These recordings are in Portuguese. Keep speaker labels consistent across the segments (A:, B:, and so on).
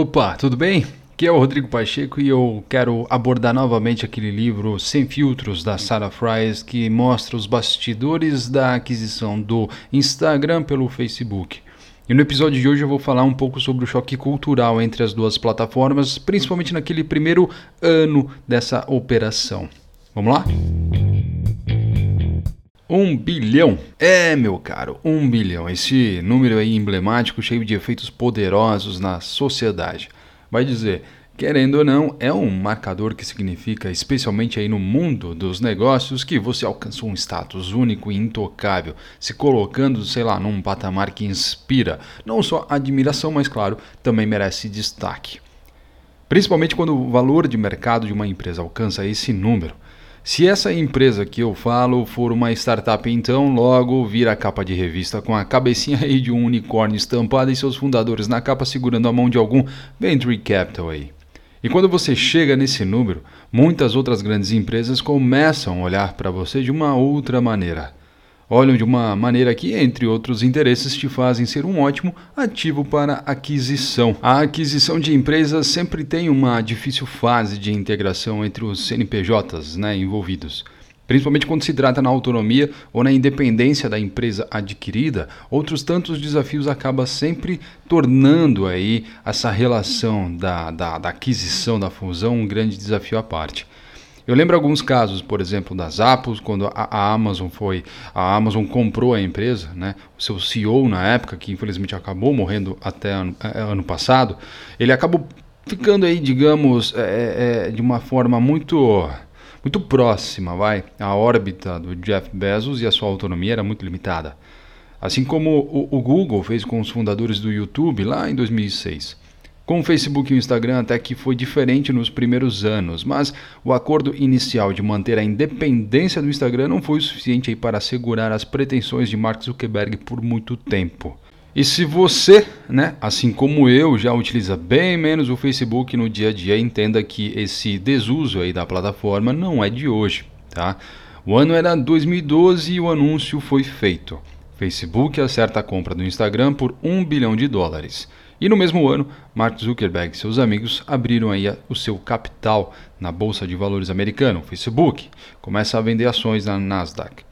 A: Opa, tudo bem? Aqui é o Rodrigo Pacheco e eu quero abordar novamente aquele livro Sem Filtros da Sarah Fries que mostra os bastidores da aquisição do Instagram pelo Facebook. E no episódio de hoje eu vou falar um pouco sobre o choque cultural entre as duas plataformas, principalmente naquele primeiro ano dessa operação. Vamos lá? Um bilhão. É, meu caro, um bilhão. Esse número aí emblemático, cheio de efeitos poderosos na sociedade. Vai dizer, querendo ou não, é um marcador que significa, especialmente aí no mundo dos negócios, que você alcançou um status único e intocável, se colocando, sei lá, num patamar que inspira não só admiração, mas claro, também merece destaque. Principalmente quando o valor de mercado de uma empresa alcança esse número. Se essa empresa que eu falo for uma startup, então logo vira capa de revista com a cabecinha aí de um unicórnio estampada e seus fundadores na capa segurando a mão de algum venture capital aí. E quando você chega nesse número, muitas outras grandes empresas começam a olhar para você de uma outra maneira olham de uma maneira que, entre outros interesses, te fazem ser um ótimo ativo para aquisição. A aquisição de empresas sempre tem uma difícil fase de integração entre os CNPJs né, envolvidos. Principalmente quando se trata na autonomia ou na independência da empresa adquirida, outros tantos desafios acabam sempre tornando aí essa relação da, da, da aquisição, da fusão, um grande desafio à parte. Eu lembro alguns casos, por exemplo, da Zappos, quando a, a, Amazon foi, a Amazon comprou a empresa, né? O seu CEO na época, que infelizmente acabou morrendo até ano, é, ano passado, ele acabou ficando aí, digamos, é, é, é, de uma forma muito muito próxima, vai, à órbita do Jeff Bezos e a sua autonomia era muito limitada. Assim como o, o Google fez com os fundadores do YouTube lá em 2006. Com o Facebook e o Instagram até que foi diferente nos primeiros anos, mas o acordo inicial de manter a independência do Instagram não foi o suficiente para assegurar as pretensões de Mark Zuckerberg por muito tempo. E se você, né, assim como eu, já utiliza bem menos o Facebook no dia a dia, entenda que esse desuso aí da plataforma não é de hoje, tá? O ano era 2012 e o anúncio foi feito. Facebook acerta a compra do Instagram por 1 bilhão de dólares. E no mesmo ano, Mark Zuckerberg e seus amigos abriram aí o seu capital na bolsa de valores americana, o Facebook, começa a vender ações na Nasdaq.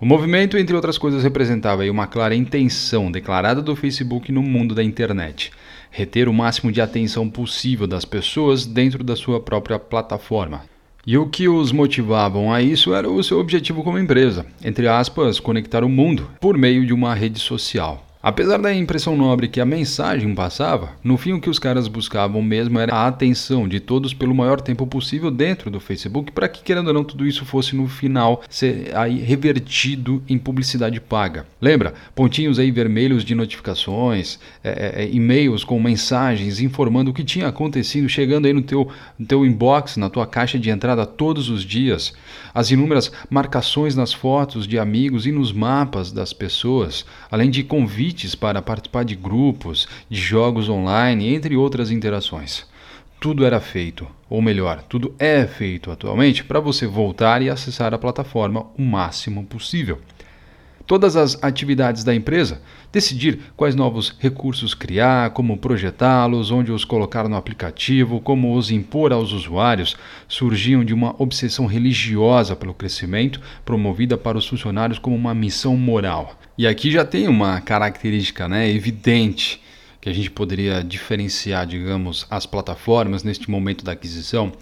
A: O movimento, entre outras coisas, representava uma clara intenção declarada do Facebook no mundo da internet, reter o máximo de atenção possível das pessoas dentro da sua própria plataforma. E o que os motivavam a isso era o seu objetivo como empresa, entre aspas, conectar o mundo por meio de uma rede social. Apesar da impressão nobre que a mensagem passava, no fim o que os caras buscavam mesmo era a atenção de todos pelo maior tempo possível dentro do Facebook, para que, querendo ou não, tudo isso fosse no final ser aí revertido em publicidade paga. Lembra? Pontinhos aí vermelhos de notificações, é, é, é, e-mails com mensagens informando o que tinha acontecido, chegando aí no teu, no teu inbox, na tua caixa de entrada todos os dias. As inúmeras marcações nas fotos de amigos e nos mapas das pessoas, além de convites convites para participar de grupos, de jogos online, entre outras interações. Tudo era feito, ou melhor, tudo é feito atualmente para você voltar e acessar a plataforma o máximo possível. Todas as atividades da empresa, decidir quais novos recursos criar, como projetá-los, onde os colocar no aplicativo, como os impor aos usuários, surgiam de uma obsessão religiosa pelo crescimento, promovida para os funcionários como uma missão moral. E aqui já tem uma característica né, evidente que a gente poderia diferenciar, digamos, as plataformas neste momento da aquisição,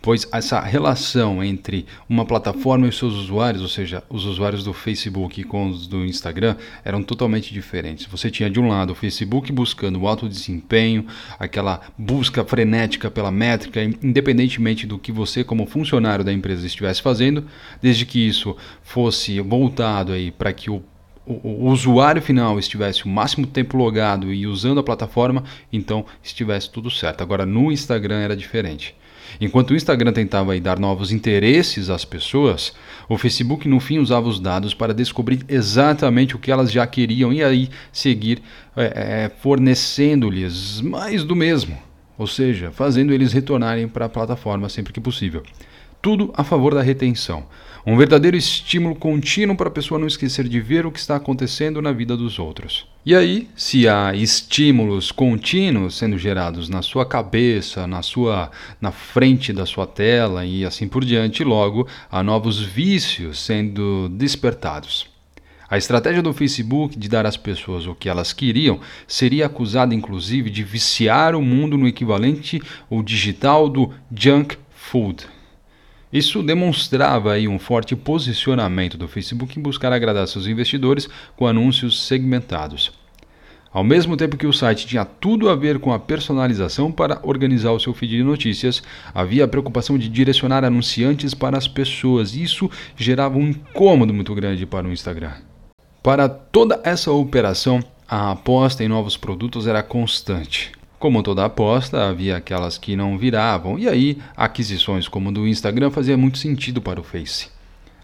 A: pois essa relação entre uma plataforma e seus usuários, ou seja, os usuários do Facebook com os do Instagram, eram totalmente diferentes. Você tinha de um lado o Facebook buscando o alto desempenho, aquela busca frenética pela métrica, independentemente do que você como funcionário da empresa estivesse fazendo, desde que isso fosse voltado aí para que o o, usuário final estivesse o máximo tempo logado e usando a plataforma, então estivesse tudo certo. Agora no Instagram era diferente. Enquanto o Instagram tentava dar novos interesses às pessoas, o Facebook no fim usava os dados para descobrir exatamente o que elas já queriam e aí seguir é, é, fornecendo-lhes mais do mesmo, ou seja, fazendo eles retornarem para a plataforma sempre que possível. Tudo a favor da retenção. Um verdadeiro estímulo contínuo para a pessoa não esquecer de ver o que está acontecendo na vida dos outros. E aí, se há estímulos contínuos sendo gerados na sua cabeça, na sua na frente da sua tela e assim por diante, logo há novos vícios sendo despertados. A estratégia do Facebook de dar às pessoas o que elas queriam seria acusada inclusive de viciar o mundo no equivalente ou digital do junk food. Isso demonstrava aí um forte posicionamento do Facebook em buscar agradar seus investidores com anúncios segmentados. Ao mesmo tempo que o site tinha tudo a ver com a personalização para organizar o seu feed de notícias, havia a preocupação de direcionar anunciantes para as pessoas. Isso gerava um incômodo muito grande para o Instagram. Para toda essa operação, a aposta em novos produtos era constante. Como toda aposta, havia aquelas que não viravam, e aí aquisições como do Instagram fazia muito sentido para o Face.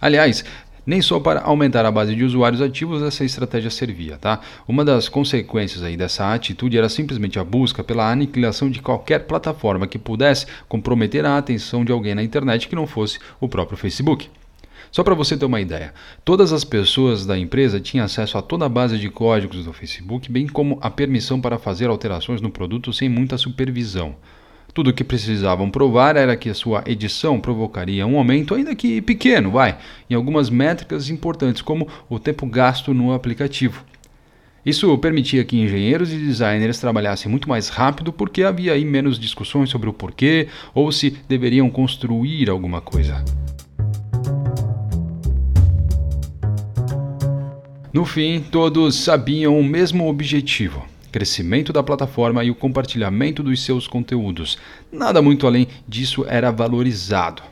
A: Aliás, nem só para aumentar a base de usuários ativos essa estratégia servia, tá? Uma das consequências aí dessa atitude era simplesmente a busca pela aniquilação de qualquer plataforma que pudesse comprometer a atenção de alguém na internet que não fosse o próprio Facebook. Só para você ter uma ideia, todas as pessoas da empresa tinham acesso a toda a base de códigos do Facebook, bem como a permissão para fazer alterações no produto sem muita supervisão. Tudo o que precisavam provar era que a sua edição provocaria um aumento, ainda que pequeno, vai, em algumas métricas importantes, como o tempo gasto no aplicativo. Isso permitia que engenheiros e designers trabalhassem muito mais rápido porque havia aí menos discussões sobre o porquê ou se deveriam construir alguma coisa. No fim, todos sabiam o mesmo objetivo: crescimento da plataforma e o compartilhamento dos seus conteúdos. Nada muito além disso era valorizado.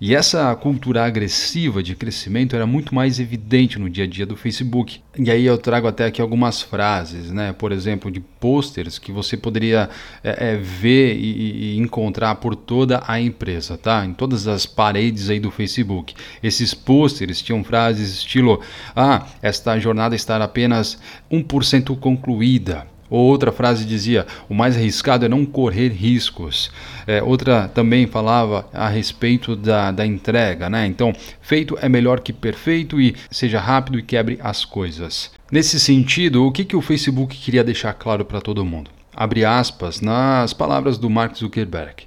A: E essa cultura agressiva de crescimento era muito mais evidente no dia a dia do Facebook. E aí eu trago até aqui algumas frases, né? Por exemplo, de posters que você poderia é, é, ver e, e, encontrar por toda a empresa, tá? Em todas as paredes aí do Facebook. Esses posters tinham frases estilo: Ah, esta jornada está apenas 1% concluída. Ou outra frase dizia: o mais arriscado é não correr riscos. É, outra também falava a respeito da, da entrega, né? Então, feito é melhor que perfeito e seja rápido e quebre as coisas. Nesse sentido, o que, que o Facebook queria deixar claro para todo mundo? Abre aspas nas palavras do Mark Zuckerberg.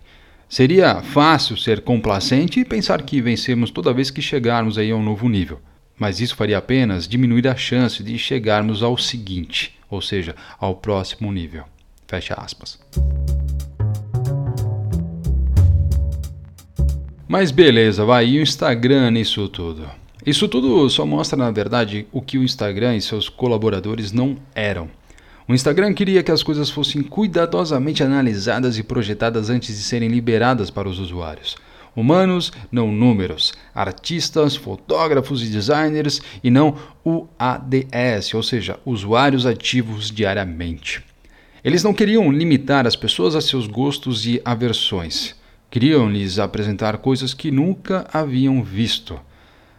A: Seria fácil ser complacente e pensar que vencemos toda vez que chegarmos aí a um novo nível. Mas isso faria apenas diminuir a chance de chegarmos ao seguinte ou seja, ao próximo nível. Fecha aspas. Mas beleza, vai, e o Instagram nisso tudo? Isso tudo só mostra, na verdade, o que o Instagram e seus colaboradores não eram. O Instagram queria que as coisas fossem cuidadosamente analisadas e projetadas antes de serem liberadas para os usuários. Humanos, não números. Artistas, fotógrafos e designers e não UADS, ou seja, usuários ativos diariamente. Eles não queriam limitar as pessoas a seus gostos e aversões. Queriam lhes apresentar coisas que nunca haviam visto.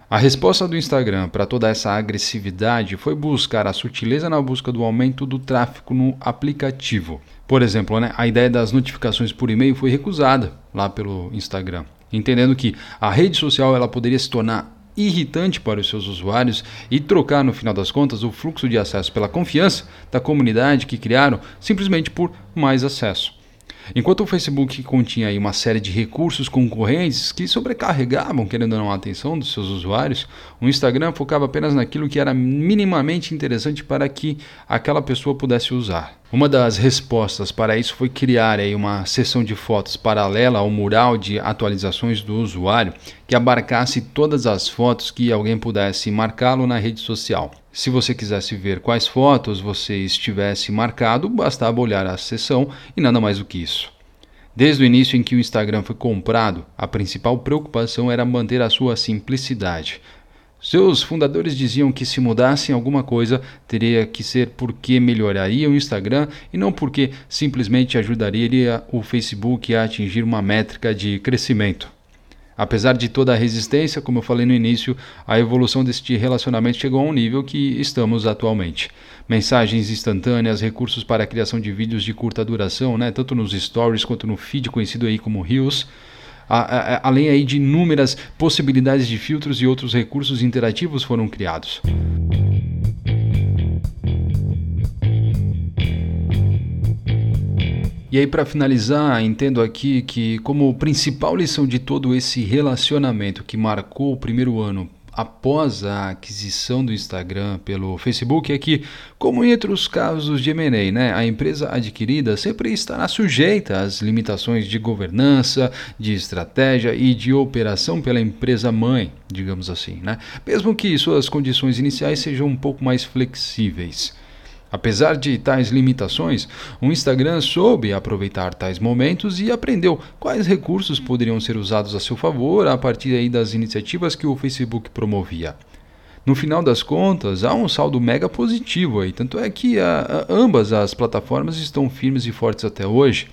A: A resposta do Instagram para toda essa agressividade foi buscar a sutileza na busca do aumento do tráfego no aplicativo. Por exemplo, né, a ideia das notificações por e-mail foi recusada lá pelo Instagram entendendo que a rede social ela poderia se tornar irritante para os seus usuários e trocar, no final das contas, o fluxo de acesso pela confiança da comunidade que criaram simplesmente por mais acesso. Enquanto o Facebook continha uma série de recursos concorrentes que sobrecarregavam, querendo ou não, a atenção dos seus usuários, o Instagram focava apenas naquilo que era minimamente interessante para que aquela pessoa pudesse usar. Uma das respostas para isso foi criar aí uma seção de fotos paralela ao mural de atualizações do usuário que abarcasse todas as fotos que alguém pudesse marcá-lo na rede social. Se você quisesse ver quais fotos você estivesse marcado, bastava olhar a seção e nada mais do que isso. Desde o início em que o Instagram foi comprado, a principal preocupação era manter a sua simplicidade. Seus fundadores diziam que se mudassem alguma coisa, teria que ser porque melhoraria o Instagram e não porque simplesmente ajudaria o Facebook a atingir uma métrica de crescimento. Apesar de toda a resistência, como eu falei no início, a evolução deste relacionamento chegou a um nível que estamos atualmente. Mensagens instantâneas, recursos para a criação de vídeos de curta duração, né, tanto nos stories quanto no feed conhecido aí como Reels, além aí de inúmeras possibilidades de filtros e outros recursos interativos foram criados. E aí, para finalizar, entendo aqui que, como principal lição de todo esse relacionamento que marcou o primeiro ano após a aquisição do Instagram pelo Facebook é que, como em outros casos de M&A, né, a empresa adquirida sempre estará sujeita às limitações de governança, de estratégia e de operação pela empresa mãe, digamos assim, né? mesmo que suas condições iniciais sejam um pouco mais flexíveis. Apesar de tais limitações, o Instagram soube aproveitar tais momentos e aprendeu quais recursos poderiam ser usados a seu favor a partir das iniciativas que o Facebook promovia. No final das contas, há um saldo mega positivo aí, tanto é que a, a, ambas as plataformas estão firmes e fortes até hoje.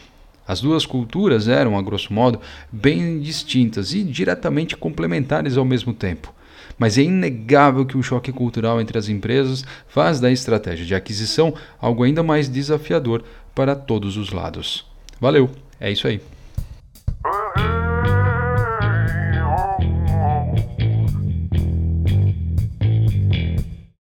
A: As duas culturas eram, a grosso modo, bem distintas e diretamente complementares ao mesmo tempo mas é inegável que o choque cultural entre as empresas faz da estratégia de aquisição algo ainda mais desafiador para todos os lados. Valeu, é isso aí.